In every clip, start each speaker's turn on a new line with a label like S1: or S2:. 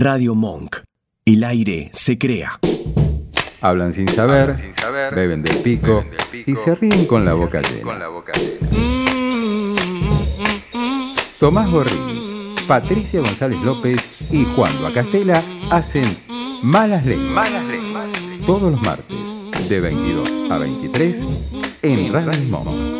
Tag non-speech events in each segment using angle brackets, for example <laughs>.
S1: Radio Monk. El aire se crea.
S2: Hablan sin saber, beben, del pico, y se ríen con la boca llena. Tomás Gorrini, Patricia González López y Juan Bacastela hacen Malas Lenguas. Todos los martes, de 22 a 23, en Radio Monk.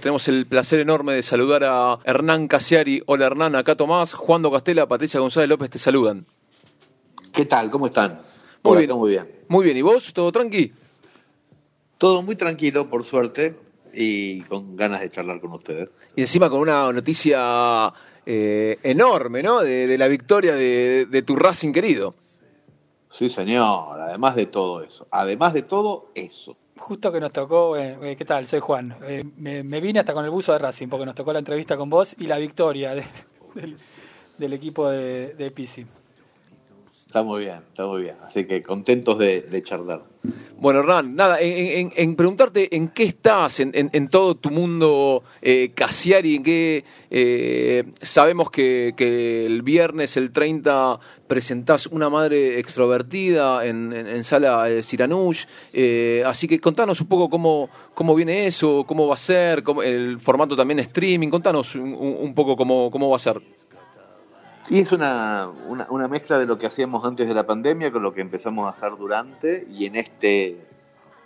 S3: Tenemos el placer enorme de saludar a Hernán Casiari. Hola Hernán, acá Tomás, Juan Castela, Patricia González López te saludan.
S4: ¿Qué tal? ¿Cómo están?
S3: Muy bien, muy bien. Muy bien, ¿y vos? ¿Todo tranqui?
S4: Todo muy tranquilo, por suerte, y con ganas de charlar con ustedes.
S3: Y encima con una noticia eh, enorme, ¿no? De, la victoria de, de tu Racing querido.
S4: Sí, señor, además de todo eso. Además de todo eso
S5: justo que nos tocó, eh, eh, ¿qué tal? Soy Juan. Eh, me, vine hasta con el buzo de Racing porque nos tocó la entrevista con vos y la victoria del, equipo de, de Pisi.
S4: Está muy bien, está muy bien. Así que contentos de, charlar.
S3: Bueno, Hernán, nada, en, preguntarte en qué estás, en, todo tu mundo eh, Casiari, en qué eh, sabemos que, el viernes, el 30, presentás una madre extrovertida en, sala Siranush. Eh, así que contanos un poco cómo, cómo viene eso, cómo va a ser, el formato también streaming. Contanos un, un poco cómo, cómo va a ser.
S4: Y es una, una, mezcla de lo que hacíamos antes de la pandemia con lo que empezamos a hacer durante y en este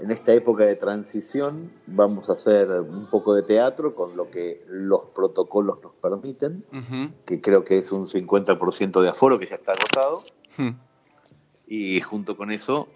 S4: en esta época de transición vamos a hacer un poco de teatro con lo que los protocolos nos permiten, que creo que es un 50% de aforo que ya está agotado. Y junto con eso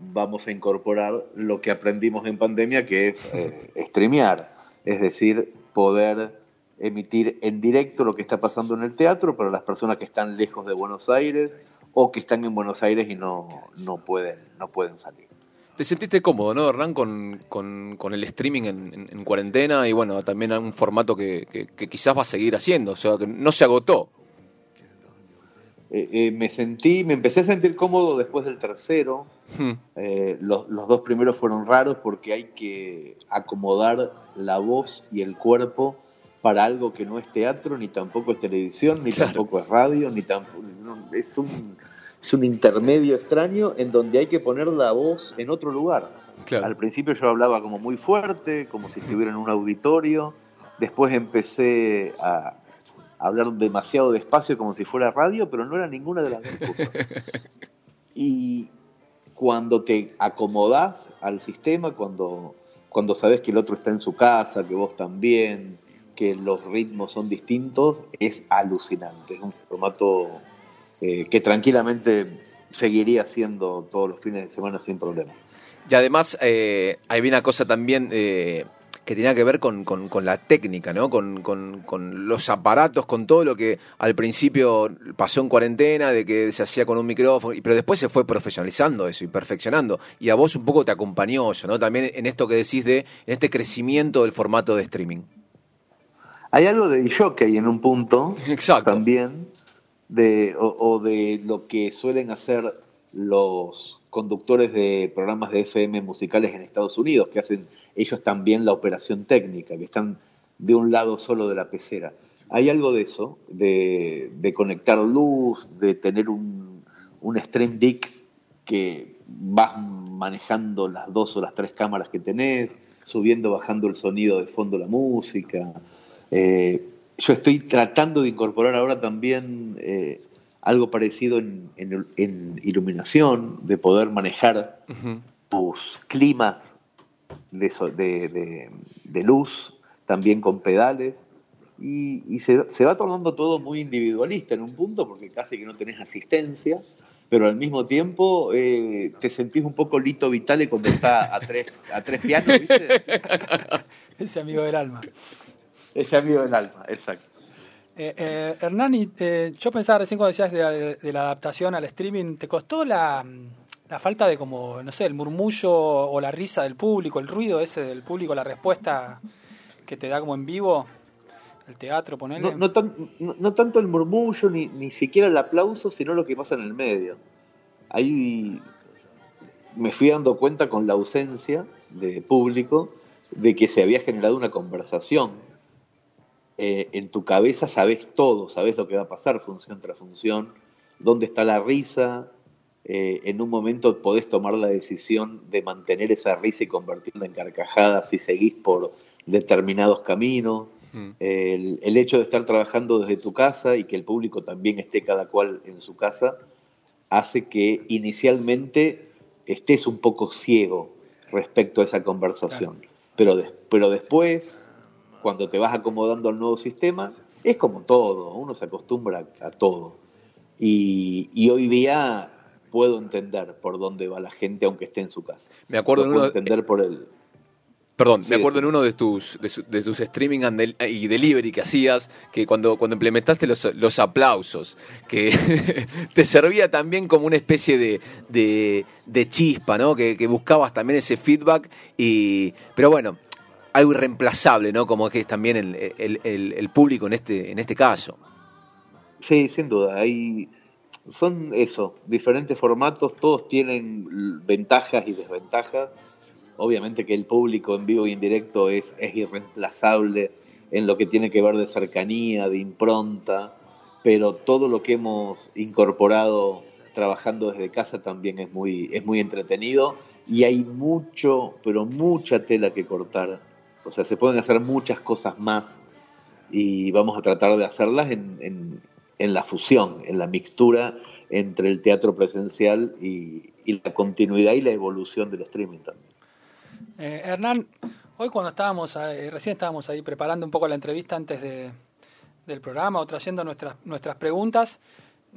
S4: vamos a incorporar lo que aprendimos en pandemia, que es eh, streamear, es decir, poder emitir en directo lo que está pasando en el teatro para las personas que están lejos de Buenos Aires o que están en Buenos Aires y no, no, pueden, no pueden salir.
S3: ¿Te sentiste cómodo, no, Hernán, con, con, el streaming en, cuarentena y bueno, también un formato que, que, quizás va a seguir haciendo, o sea, que no se agotó?
S4: Eh, eh, me sentí, me empecé a sentir cómodo después del tercero. Hmm. Eh, los, los, dos primeros fueron raros porque hay que acomodar la voz y el cuerpo para algo que no es teatro, ni tampoco es televisión, ni tampoco es radio, ni tampoco... es, un, es un intermedio extraño en donde hay que poner la voz en otro lugar. Al principio yo hablaba como muy fuerte, como si estuviera en un auditorio, después empecé a, hablar demasiado despacio como si fuera radio, pero no era ninguna de las dos cosas. <laughs> Y cuando te acomodás al sistema, cuando, cuando sabes que el otro está en su casa, que vos también, que los ritmos son distintos, es alucinante. Es un formato eh, que tranquilamente seguiría haciendo todos los fines de semana sin problema.
S3: Y además eh, hay una cosa también eh, que tenía que ver con, la técnica, ¿no? Con, con, los aparatos, con todo lo que al principio pasó en cuarentena, de que se hacía con un micrófono, pero después se fue profesionalizando eso y perfeccionando. Y a vos un poco te acompañó eso, ¿no? También en esto que decís de en este crecimiento del formato de streaming.
S4: Hay algo de jockey en un punto también, de, o, de lo que suelen hacer los conductores de programas de FM musicales en Estados Unidos, que hacen ellos también la operación técnica, que están de un lado solo de la pecera. Hay algo de eso, de, conectar luz, de tener un, un stream deck que vas manejando las dos o las tres cámaras que tenés, subiendo, bajando el sonido de fondo la música. Eh, yo estoy tratando de incorporar ahora también eh, algo parecido en, iluminación, de poder manejar tus climas de, luz, también con pedales. Y, se, va tornando todo muy individualista en un punto, porque casi que no tenés asistencia, pero al mismo tiempo eh, te sentís un poco Lito Vitale cuando está a tres, a tres pianos, ¿viste? <laughs>
S5: Ese amigo del alma.
S4: Ese amigo del alma, exacto.
S5: Eh, eh, Hernani, eh, yo pensaba recién cuando decías de, la adaptación al streaming, ¿te costó la, falta de como, no sé, el murmullo o la risa del público, el ruido ese del público, la respuesta que te da como en vivo? El teatro, ponerle.
S4: No, no, tanto el murmullo, ni, ni siquiera el aplauso, sino lo que pasa en el medio. Ahí me fui dando cuenta con la ausencia de público de que se había generado una conversación eh, en tu cabeza sabes todo, sabes lo que va a pasar función tras función, dónde está la risa, eh, en un momento podés tomar la decisión de mantener esa risa y convertirla en carcajada si seguís por determinados caminos. Mm. El, el, hecho de estar trabajando desde tu casa y que el público también esté cada cual en su casa hace que inicialmente estés un poco ciego respecto a esa conversación. Pero, pero después, cuando te vas acomodando al nuevo sistema, es como todo, uno se acostumbra a todo. Y, y hoy día puedo entender por dónde va la gente aunque esté en su casa.
S3: Me acuerdo
S4: puedo entender por el
S3: Perdón, me acuerdo en uno de tus, de, tus streaming y delivery que hacías, que cuando, cuando implementaste los, los aplausos, que <laughs> te servía también como una especie de, de, chispa, ¿no? Que, buscabas también ese feedback, y pero bueno, algo irreemplazable, ¿no? Como que es también el, el, el, público en este, en este caso.
S4: Sí, sin duda. Hay, son eso, diferentes formatos, todos tienen ventajas y desventajas Obviamente que el público en vivo y en directo es, es irreemplazable en lo que tiene que ver de cercanía, de impronta, pero todo lo que hemos incorporado trabajando desde casa también es muy, es muy entretenido y hay mucho, pero mucha tela que cortar. O sea, se pueden hacer muchas cosas más y vamos a tratar de hacerlas en, en, en la fusión, en la mixtura entre el teatro presencial y, la continuidad y la evolución del streaming también.
S5: Eh, Hernán, hoy cuando estábamos, eh, recién estábamos ahí preparando un poco la entrevista antes de, del programa o trayendo nuestras, nuestras preguntas,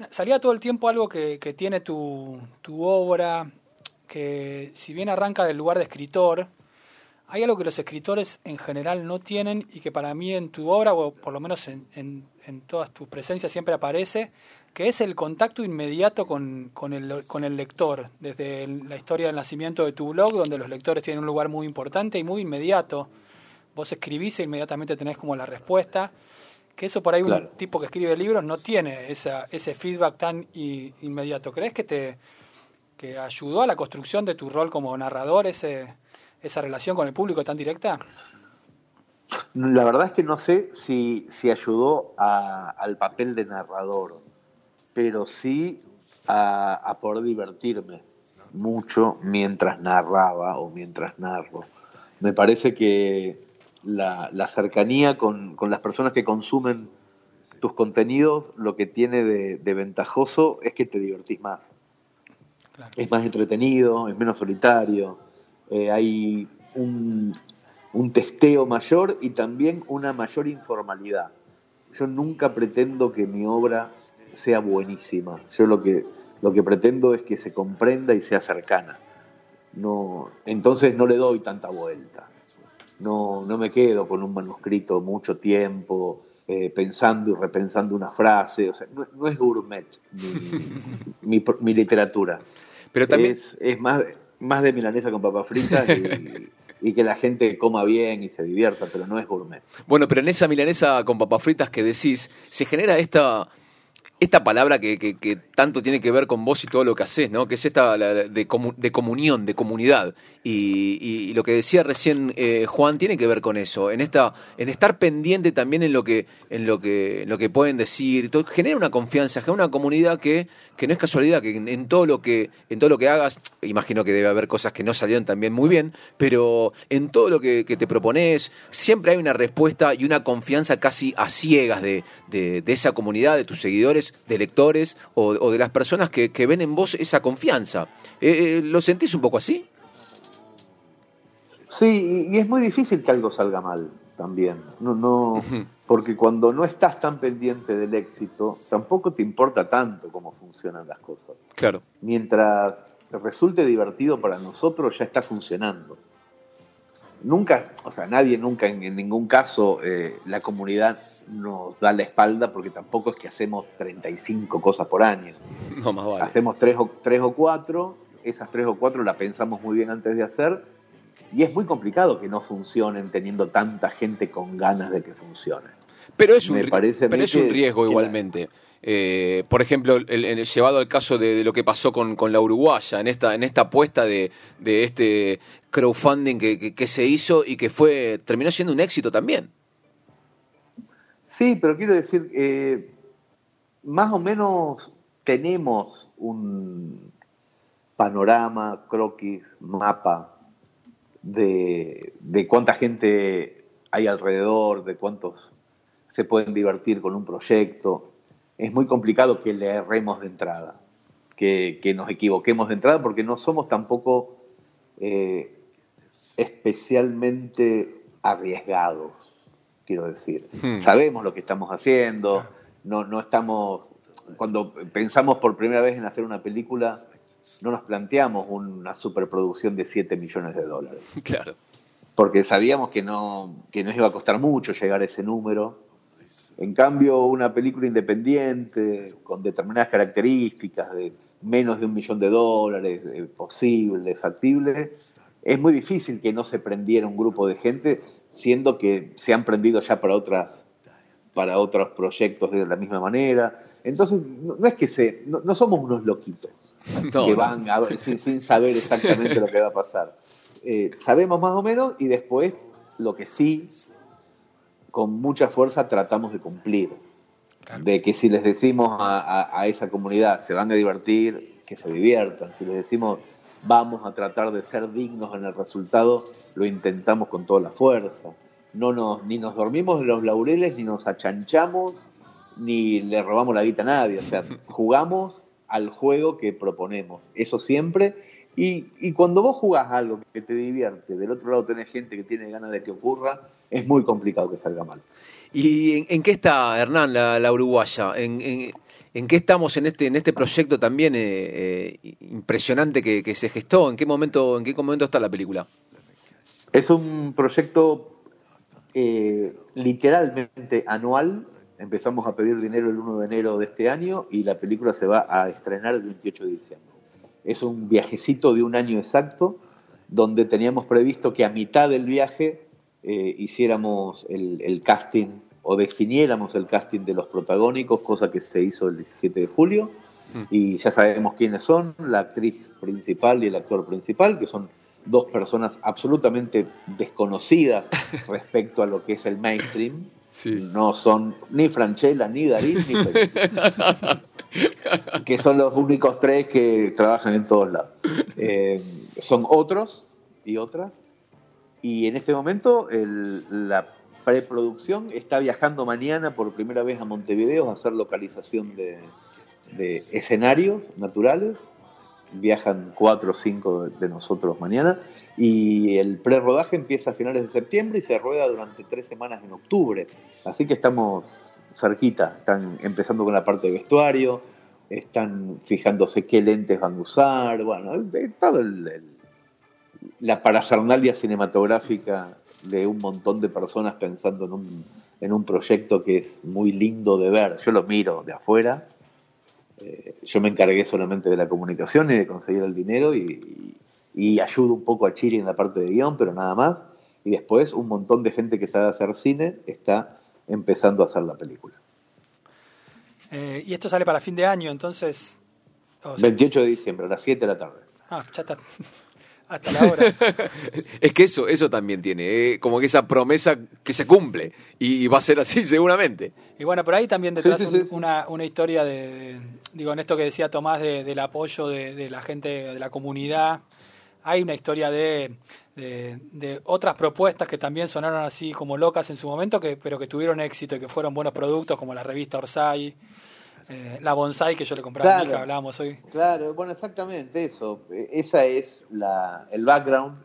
S5: salía todo el tiempo algo que, que tiene tu, tu obra, que si bien arranca del lugar de escritor, hay algo que los escritores en general no tienen y que para mí en tu obra, o por lo menos en, en, en todas tus presencias siempre aparece, que es el contacto inmediato con, con, el, con el lector, desde la historia del nacimiento de tu blog, donde los lectores tienen un lugar muy importante y muy inmediato. Vos escribís e inmediatamente tenés como la respuesta, que eso por ahí un tipo que escribe libros no tiene esa, ese feedback tan inmediato. ¿Crees que te que ayudó a la construcción de tu rol como narrador ese, esa relación con el público tan directa?
S4: La verdad es que no sé si, si ayudó al papel de narrador pero sí a, poder divertirme mucho mientras narraba o mientras narro. Me parece que la, cercanía con, las personas que consumen tus contenidos lo que tiene de, ventajoso es que te divertís más. Es más entretenido, es menos solitario, eh, hay un, un testeo mayor y también una mayor informalidad. Yo nunca pretendo que mi obra sea buenísima. Yo lo que, lo que pretendo es que se comprenda y sea cercana. No, entonces no le doy tanta vuelta. No, no me quedo con un manuscrito mucho tiempo eh, pensando y repensando una frase. O sea, no, es gourmet mi, <laughs> mi, literatura. Pero también es, es, más, más de milanesa con papas fritas y, y que la gente coma bien y se divierta, pero no es gourmet.
S3: Bueno, pero en esa milanesa con papas fritas que decís, se genera esta esta palabra que, que, tanto tiene que ver con vos y todo lo que haces, ¿no? Que es esta de, de comunión, de comunidad. Y, lo que decía recién eh, Juan tiene que ver con eso, en esta, en estar pendiente también en lo que, en lo que, lo que pueden decir. genera una confianza, genera una comunidad que, que no es casualidad, que en, todo lo que, en todo lo que hagas, imagino que debe haber cosas que no salieron también muy bien, pero en todo lo que, te propones, siempre hay una respuesta y una confianza casi a ciegas de, de, esa comunidad, de tus seguidores, de lectores o, de las personas que, ven en vos esa confianza. Eh, eh, ¿Lo sentís un poco así?
S4: Sí, y es muy difícil que algo salga mal también. No, no, porque cuando no estás tan pendiente del éxito, tampoco te importa tanto cómo funcionan las cosas.
S3: Claro.
S4: Mientras resulte divertido para nosotros, ya está funcionando. Nunca, o sea, nadie nunca, en, ningún caso, eh, la comunidad nos da la espalda porque tampoco es que hacemos 35 cosas por año. <laughs>
S3: No, más vale.
S4: Hacemos tres o, tres o cuatro, esas tres o cuatro la pensamos muy bien antes de hacer y es muy complicado que no funcionen teniendo tanta gente con ganas de que funcionen.
S3: Pero es un, pero es un riesgo igualmente. Eh, por ejemplo, el, llevado al caso de, lo que pasó con, con, la uruguaya, en esta, en esta apuesta de, de este crowdfunding que, que, se hizo y que fue terminó siendo un éxito también.
S4: Sí, pero quiero decir, eh, más o menos tenemos un panorama, croquis, mapa de, de cuánta gente hay alrededor, de cuántos se pueden divertir con un proyecto. Es muy complicado que le erremos de entrada, que, nos equivoquemos de entrada, porque no somos tampoco eh, especialmente arriesgados, quiero decir. Hmm. Sabemos lo que estamos haciendo, no, no estamos, cuando pensamos por primera vez en hacer una película, no nos planteamos una superproducción de 7 millones de dólares. <laughs>
S3: Claro.
S4: Porque sabíamos que no, que nos iba a costar mucho llegar a ese número. En cambio, una película independiente, con determinadas características, de menos de un millón de dólares, posible, factible, es muy difícil que no se prendiera un grupo de gente, siendo que se han prendido ya para otras para otros proyectos de la misma manera. Entonces, no, es que se, no, somos unos loquitos <laughs> que van a, sin, sin, saber exactamente lo que va a pasar. Eh, sabemos más o menos y después lo que sí, con mucha fuerza tratamos de cumplir. De que si les decimos a, a esa comunidad se van a divertir, que se diviertan. Si les decimos vamos a tratar de ser dignos en el resultado, lo intentamos con toda la fuerza. No nos, ni nos dormimos en los laureles, ni nos achanchamos, ni le robamos la guita a nadie. O sea, jugamos al juego que proponemos. Eso siempre. Y, y cuando vos jugás algo que te divierte, del otro lado tenés gente que tiene ganas de que ocurra, es muy complicado que salga mal.
S3: ¿Y en, qué está, Hernán, la, uruguaya? ¿En, ¿En qué estamos en este, en este proyecto también eh, eh, impresionante que, se gestó? ¿En qué, momento, ¿En qué momento está la película?
S4: Es un proyecto eh, literalmente anual. Empezamos a pedir dinero el 1 de enero de este año y la película se va a estrenar el 28 de diciembre. Es un viajecito de un año exacto donde teníamos previsto que a mitad del viaje hiciéramos el casting o definiéramos el casting de los protagónicos, cosa que se hizo el 17 de julio, mm. y ya sabemos quiénes son, la actriz principal y el actor principal, que son dos personas absolutamente desconocidas <laughs> respecto a lo que es el mainstream. No son ni Franchella, ni Darín, ni <laughs> que son los únicos tres que trabajan en todos lados. Eh, son otros y otras. Y en este momento el, la preproducción está viajando mañana por primera vez a Montevideo a hacer localización de, escenarios naturales. Viajan cuatro o cinco de nosotros mañana. Y el pre-rodaje empieza a finales de septiembre y se rueda durante tres semanas en octubre. Así que estamos cerquita. Están empezando con la parte de vestuario, están fijándose qué lentes van a usar. Bueno, todo la parafernalia cinematográfica de un montón de personas pensando en un, en un proyecto que es muy lindo de ver. Yo lo miro de afuera. Eh, yo me encargué solamente de la comunicación y de conseguir el dinero y, y, ayudo un poco a Chiri en la parte de guion, pero nada más. Y después un montón de gente que sabe hacer cine está empezando a hacer la película.
S5: Eh, y esto sale para fin de año, entonces...
S4: 28 de diciembre, a las 7 de la tarde.
S5: Ah, ya está hasta la hora. <laughs>
S3: es que eso, eso también tiene, eh, como que esa promesa que se cumple y va a ser así <laughs> seguramente.
S5: Y bueno, por ahí también detrás una, una historia de, digo, en esto que decía Tomás del apoyo de, la gente, de la comunidad, hay una historia de, de, otras propuestas que también sonaron así como locas en su momento, que, pero que tuvieron éxito y que fueron buenos productos, como la revista Orsay eh, la bonsai que yo le compraba a mi hija, hablábamos hoy.
S4: Claro, bueno, exactamente eso. E, esa es la, el background.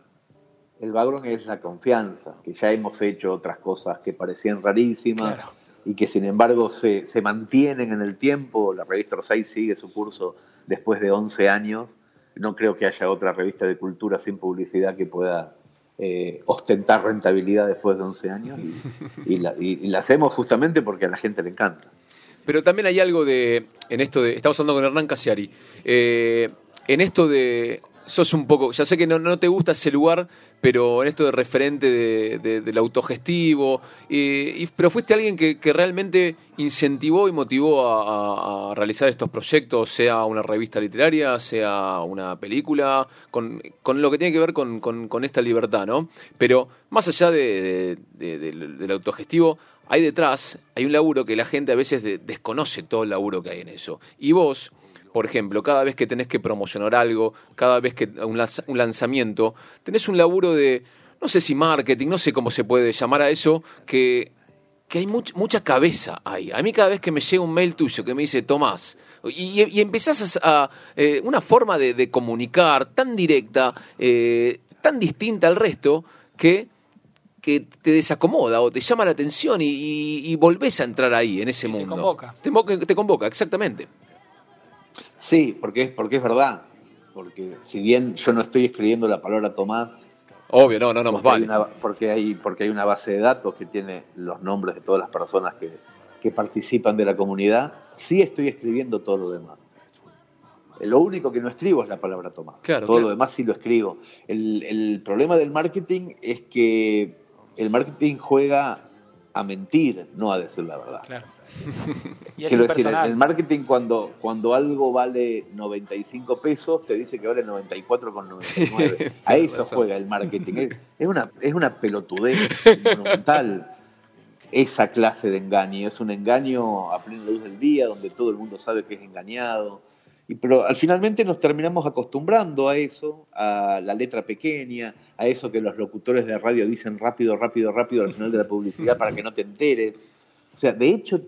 S4: El background es la confianza, que ya hemos hecho otras cosas que parecían rarísimas y que sin embargo se, se mantienen en el tiempo. La revista Orsay sigue su curso después de 11 años. No creo que haya otra revista de cultura sin publicidad que pueda eh, ostentar rentabilidad después de 11 años y, la, y, la, hacemos justamente porque a la gente le encanta.
S3: Pero también hay algo de, en esto de, estamos hablando con Hernán Casiari, eh, en esto de, sos un poco, ya sé que no, no te gusta ese lugar, pero en esto de referente de, del autogestivo, y, pero fuiste alguien que, realmente incentivó y motivó a, realizar estos proyectos, sea una revista literaria, sea una película, con, con lo que tiene que ver con, con, esta libertad, ¿no? Pero más allá del autogestivo, hay detrás, hay un laburo que la gente a veces desconoce todo el laburo que hay en eso. Y vos, por ejemplo, cada vez que tenés que promocionar algo, cada vez que un, lanzamiento, tenés un laburo de, no sé si marketing, no sé cómo se puede llamar a eso, que, que hay mucha cabeza ahí. A mí cada vez que me llega un mail tuyo que me dice, Tomás, y, y empezás a, eh, una forma de, comunicar tan directa, eh, tan distinta al resto, que que te desacomoda o te llama la atención y, volvés a entrar ahí, en ese mundo.
S5: Te convoca.
S3: Te, convoca, exactamente.
S4: Sí, porque es, porque es verdad. Porque si bien yo no estoy escribiendo la palabra Tomás.
S3: Obvio, no, no, no, más vale.
S4: porque, hay, porque hay una base de datos que tiene los nombres de todas las personas que, que participan de la comunidad. Sí estoy escribiendo todo lo demás. Lo único que no escribo es la palabra Tomás. todo lo demás sí lo escribo. El, el problema del marketing es que el marketing juega a mentir, no a decir la verdad.
S5: Claro. <laughs>
S4: Quiero decir, el, marketing cuando, cuando algo vale 95 pesos, te dice que vale 94,99. a eso juega el marketing. Es, una, es una pelotudez <laughs> monumental esa clase de engaño. Es un engaño a plena luz del día, donde todo el mundo sabe que es engañado y, pero al finalmente nos terminamos acostumbrando a eso, a la letra pequeña, a eso que los locutores de radio dicen rápido, rápido, rápido al final de la publicidad para que no te enteres. O sea, de hecho,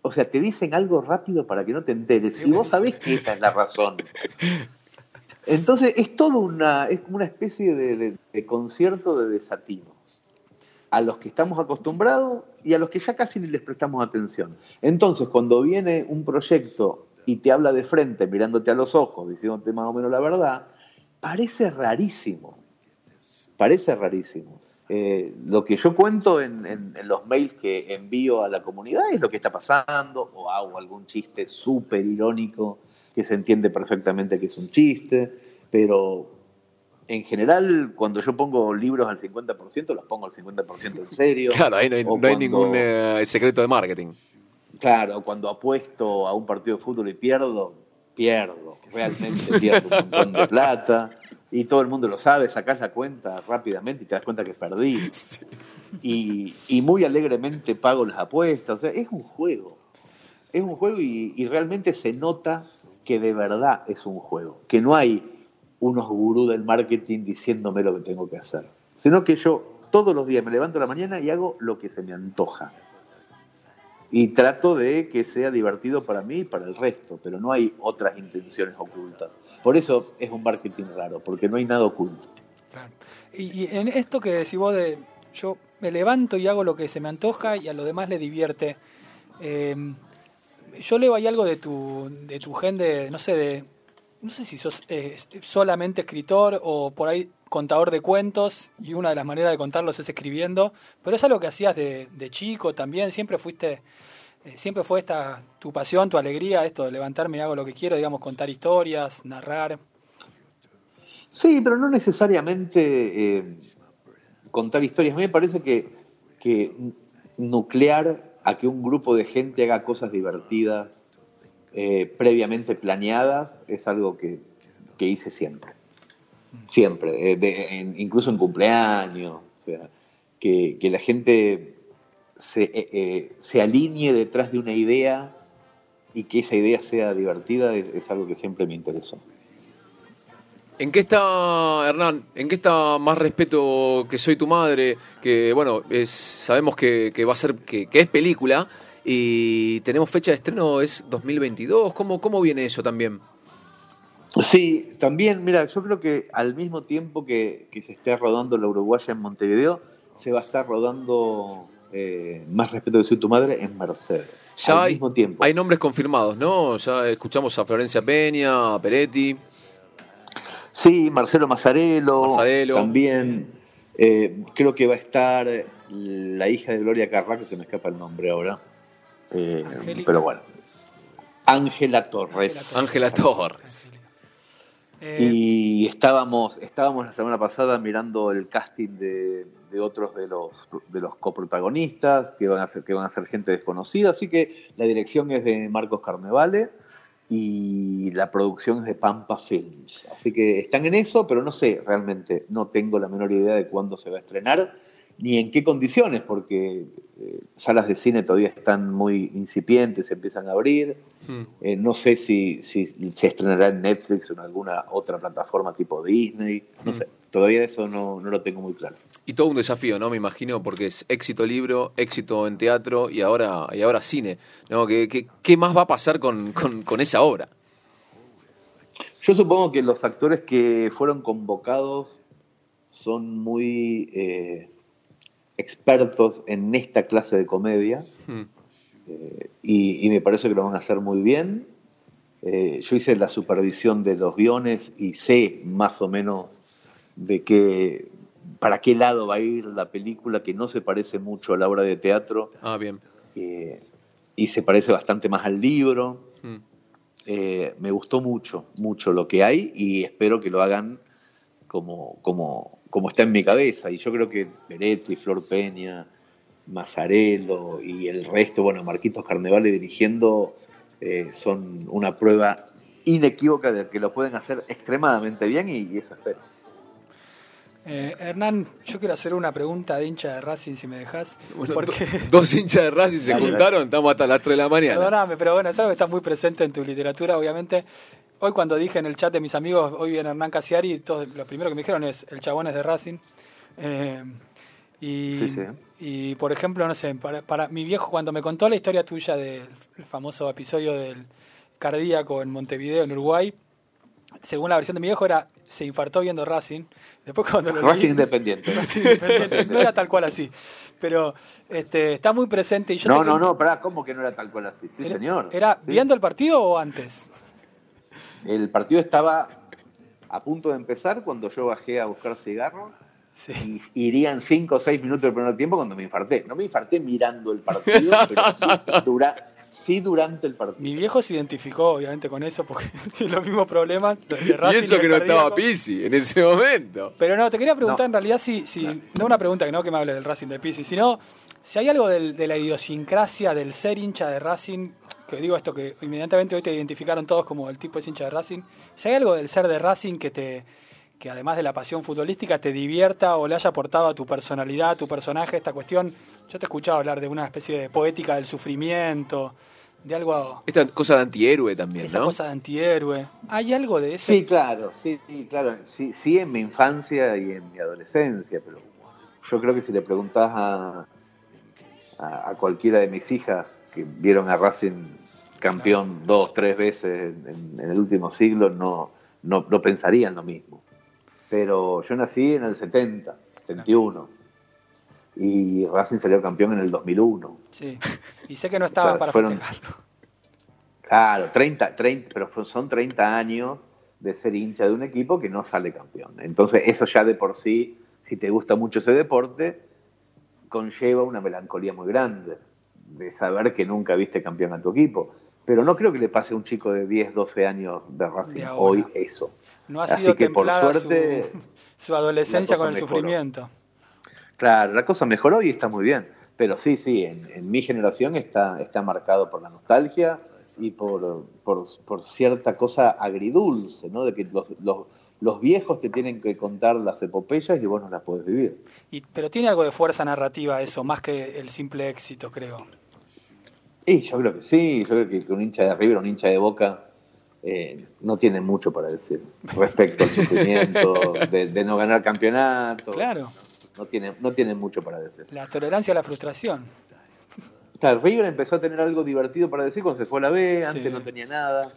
S4: o sea, te dicen algo rápido para que no te enteres y vos sabés que esa es la razón. Entonces es todo una, es como una especie de, de concierto de desatinos a los que estamos acostumbrados y a los que ya casi ni les prestamos atención. Entonces, cuando viene un proyecto y te habla de frente, mirándote a los ojos, diciéndote más o menos la verdad, parece rarísimo. Parece rarísimo. Eh, lo que yo cuento en, los mails que envío a la comunidad es lo que está pasando, o hago algún chiste súper irónico que se entiende perfectamente que es un chiste, pero en general, cuando yo pongo libros al 50%, los pongo al 50% en serio. <laughs>
S3: Claro, ahí no hay, ningún eh, secreto de marketing.
S4: Claro, cuando apuesto a un partido de fútbol y pierdo, pierdo, realmente <laughs> pierdo un montón de plata. Y todo el mundo lo sabe, sacás la cuenta rápidamente y te das cuenta que perdí. Y, muy alegremente pago las apuestas, o sea, es un juego, es un juego y, y realmente se nota que de verdad es un juego, que no hay unos gurús del marketing diciéndome lo que tengo que hacer, sino que yo todos los días me levanto a la mañana y hago lo que se me antoja y trato de que sea divertido para mí y para el resto, pero no hay otras intenciones ocultas. Por eso es un marketing raro, porque no hay nada oculto.
S5: Claro. Y, en esto que decís vos de yo me levanto y hago lo que se me antoja y a lo demás le divierte, em, yo leo ahí algo de tu, de tu gen de, no sé, de, no sé si sos eh, solamente escritor o por ahí contador de cuentos y una de las maneras de contarlos es escribiendo, pero es algo que hacías de, chico también, siempre fuiste, eh, siempre fue esta tu pasión, tu alegría, esto de levantarme y hago lo que quiero, digamos, contar historias, narrar.
S4: Sí, pero no necesariamente eh, contar historias. A mí me parece que, que nuclear a que un grupo de gente haga cosas divertidas, eh, previamente planeadas, es algo que hice siempre siempre, eh, incluso en cumpleaños, sea, que, la gente se, eh, se, alinee detrás de una idea y que esa idea sea divertida es, algo que siempre me interesó.
S3: ¿En qué está, Hernán? ¿En qué está más respeto que soy tu madre? Que, bueno, es, sabemos que, va a ser, que, es película y tenemos fecha de estreno, es 2022. ¿Cómo, cómo viene eso también?
S4: Sí, también, mira, yo creo que al mismo tiempo que, se esté rodando la Uruguaya en Montevideo, se va a estar rodando eh, Más respeto de soy tu madre en Mercedes.
S3: Ya al hay, mismo tiempo. hay nombres confirmados, ¿no? Ya escuchamos a Florencia Peña, a Peretti.
S4: Sí, Marcelo Mazzarello, también. Eh, creo que va a estar la hija de Gloria Carrá, que se me escapa el nombre ahora. Eh, pero bueno. Ángela Torres.
S3: Ángela Torres.
S4: Eh, y estábamos, estábamos la semana pasada mirando el casting de, otros de los, de los coprotagonistas, que van, a ser, que van a ser gente desconocida, así que la dirección es de Marcos Carnevale y la producción es de Pampa Films. Así que están en eso, pero no sé realmente, no tengo la menor idea de cuándo se va a estrenar ni en qué condiciones, porque eh, salas de cine todavía están muy incipientes, se empiezan a abrir. Hmm. Eh, no sé si, si, se estrenará en Netflix o en alguna otra plataforma tipo Disney. No hmm. sé, todavía eso no, no, lo tengo muy claro.
S3: Y todo un desafío, ¿no? Me imagino, porque es éxito libro, éxito en teatro y ahora, y ahora cine. ¿no? ¿Qué, qué, qué más va a pasar con, con, con esa obra?
S4: Yo supongo que los actores que fueron convocados son muy eh, expertos en esta clase de comedia hmm. eh, y, me parece que lo van a hacer muy bien. Eh, yo hice la supervisión de los guiones y sé más o menos de qué, para qué lado va a ir la película, que no se parece mucho a la obra de teatro.
S3: Ah, bien.
S4: y se parece bastante más al libro. Hmm. me gustó mucho, mucho lo que hay y espero que lo hagan como, como, como está en mi cabeza. Y yo creo que Peretti, Flor Peña, Mazzarello y el resto, bueno, Marquitos Carnevale dirigiendo, eh, son una prueba inequívoca de que lo pueden hacer extremadamente bien y, eso espero.
S5: Eh, Hernán, yo quiero hacer una pregunta de hincha de Racing, si me dejas.
S3: porque... <laughs> dos hinchas de Racing se juntaron, estamos hasta las 3 de la mañana.
S5: Perdóname, pero bueno, es algo que está muy presente en tu literatura, obviamente hoy cuando dije en el chat de mis amigos, hoy viene Hernán Casiari, todo, lo primero que me dijeron es, el chabón es de Racing. Eh, y, y, por ejemplo, no sé, para, mi viejo cuando me contó la historia tuya del famoso episodio del cardíaco en Montevideo, en Uruguay, según la versión de mi viejo era, se infartó viendo Racing. Después cuando lo
S4: Racing Independiente.
S5: No era tal cual así. Pero este, está muy presente. Y yo
S4: no, no, no, pará, ¿cómo que no era tal cual así? Sí, señor.
S5: ¿Era viendo el partido o antes?
S4: El partido estaba a punto de empezar cuando yo bajé a buscar cigarros. Y irían cinco o seis minutos del primer tiempo cuando me infarté. No me infarté mirando el partido, <laughs> pero sí, durante el partido.
S5: Mi viejo se identificó, obviamente, con eso porque <laughs> tiene los mismos problemas.
S3: y eso que no estaba Pisi en ese momento.
S5: Pero no, te quería preguntar en realidad si, si no una pregunta que no que me hable del Racing de Pisi, sino si hay algo de la idiosincrasia del ser hincha de Racing que digo esto que inmediatamente hoy te identificaron todos como el tipo de hincha de Racing, si hay algo del ser de Racing que te que además de la pasión futbolística te divierta o le haya aportado a tu personalidad, a tu personaje esta cuestión, yo te he escuchado hablar de una especie de poética del sufrimiento, de algo
S3: esta cosa de antihéroe también,
S5: esa cosa de antihéroe. ¿Hay algo de eso?
S4: Sí, claro, sí, sí, claro, sí, sí en mi infancia y en mi adolescencia, pero yo creo que si le preguntas a, a cualquiera de mis hijas que vieron a Racing campeón dos, tres veces en, el último siglo, no, no, pensarían lo mismo. Pero yo nací en el 70, 71. Y Racing salió campeón en el 2001.
S5: Sí, y sé que no estaba para fueron,
S4: Claro, 30, 30, pero son 30 años de ser hincha de un equipo que no sale campeón. Entonces, eso ya de por sí, si te gusta mucho ese deporte, conlleva una melancolía muy grande de saber que nunca viste campeón a tu equipo. Pero no creo que le pase a un chico de 10, 12 años de Racing hoy eso.
S5: No ha sido que por suerte, <laughs> su, adolescencia con el sufrimiento.
S4: Claro, la cosa mejoró y está muy bien. Pero sí, sí, en, mi generación está, está marcado por la nostalgia y por, por, cierta cosa agridulce, ¿no? De que los, los, los, viejos te tienen que contar las epopeyas y vos no las podés vivir.
S5: Y, pero tiene algo de fuerza narrativa eso, más que el simple éxito, creo.
S4: Sí, yo creo que sí, yo creo que un hincha de River, un hincha de Boca, eh, no tiene mucho para decir respecto al <laughs> sufrimiento de, no ganar campeonato.
S5: Claro.
S4: No tiene, no tiene mucho para decir.
S5: La tolerancia a la frustración.
S4: Claro, River empezó a tener algo divertido para decir cuando se fue a la B, antes no tenía nada.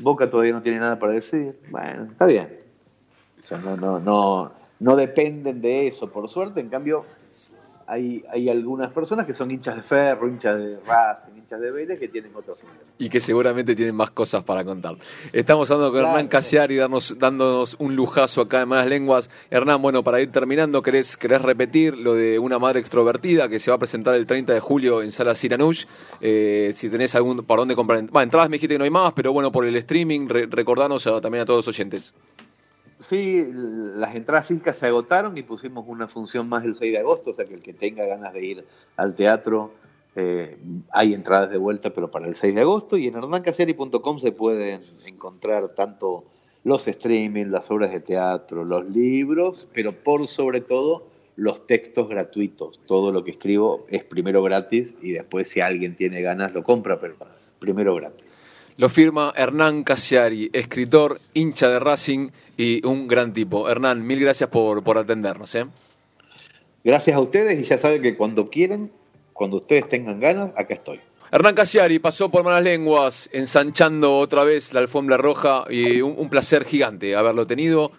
S4: Boca todavía no tiene nada para decir. Bueno, está bien. O sea, no, no, no, no dependen de eso, por suerte. En cambio, hay, hay algunas personas que son hinchas de Ferro, hinchas de Racing, hinchas de Vélez, que tienen otros
S3: Y que seguramente tienen más cosas para contar. Estamos hablando con Hernán Casiari, darnos, dándonos un lujazo acá en Malas Lenguas. Hernán, bueno, para ir terminando, ¿querés, ¿querés repetir lo de una madre extrovertida que se va a presentar el 30 de julio en Sala Siranush? Eh, si tenés algún, ¿por dónde comprar? Bueno, entradas me dijiste que no hay más, pero bueno, por el streaming, recordanos también a todos los oyentes.
S4: Sí, las entradas físicas se agotaron y pusimos una función más el 6 de agosto, o sea que el que tenga ganas de ir al teatro, eh, hay entradas de vuelta, pero para el 6 de agosto. Y en hernancaseri.com se pueden encontrar tanto los streaming, las obras de teatro, los libros, pero por sobre todo los textos gratuitos. Todo lo que escribo es primero gratis y después si alguien tiene ganas lo compra, pero primero gratis.
S3: Lo firma Hernán Casiari, escritor, hincha de Racing y un gran tipo. Hernán, mil gracias por, por atendernos. ¿eh?
S4: Gracias a ustedes y ya saben que cuando quieren, cuando ustedes tengan ganas, acá estoy.
S3: Hernán Casiari pasó por Malas Lenguas, ensanchando otra vez la alfombra roja y un, un placer gigante haberlo tenido.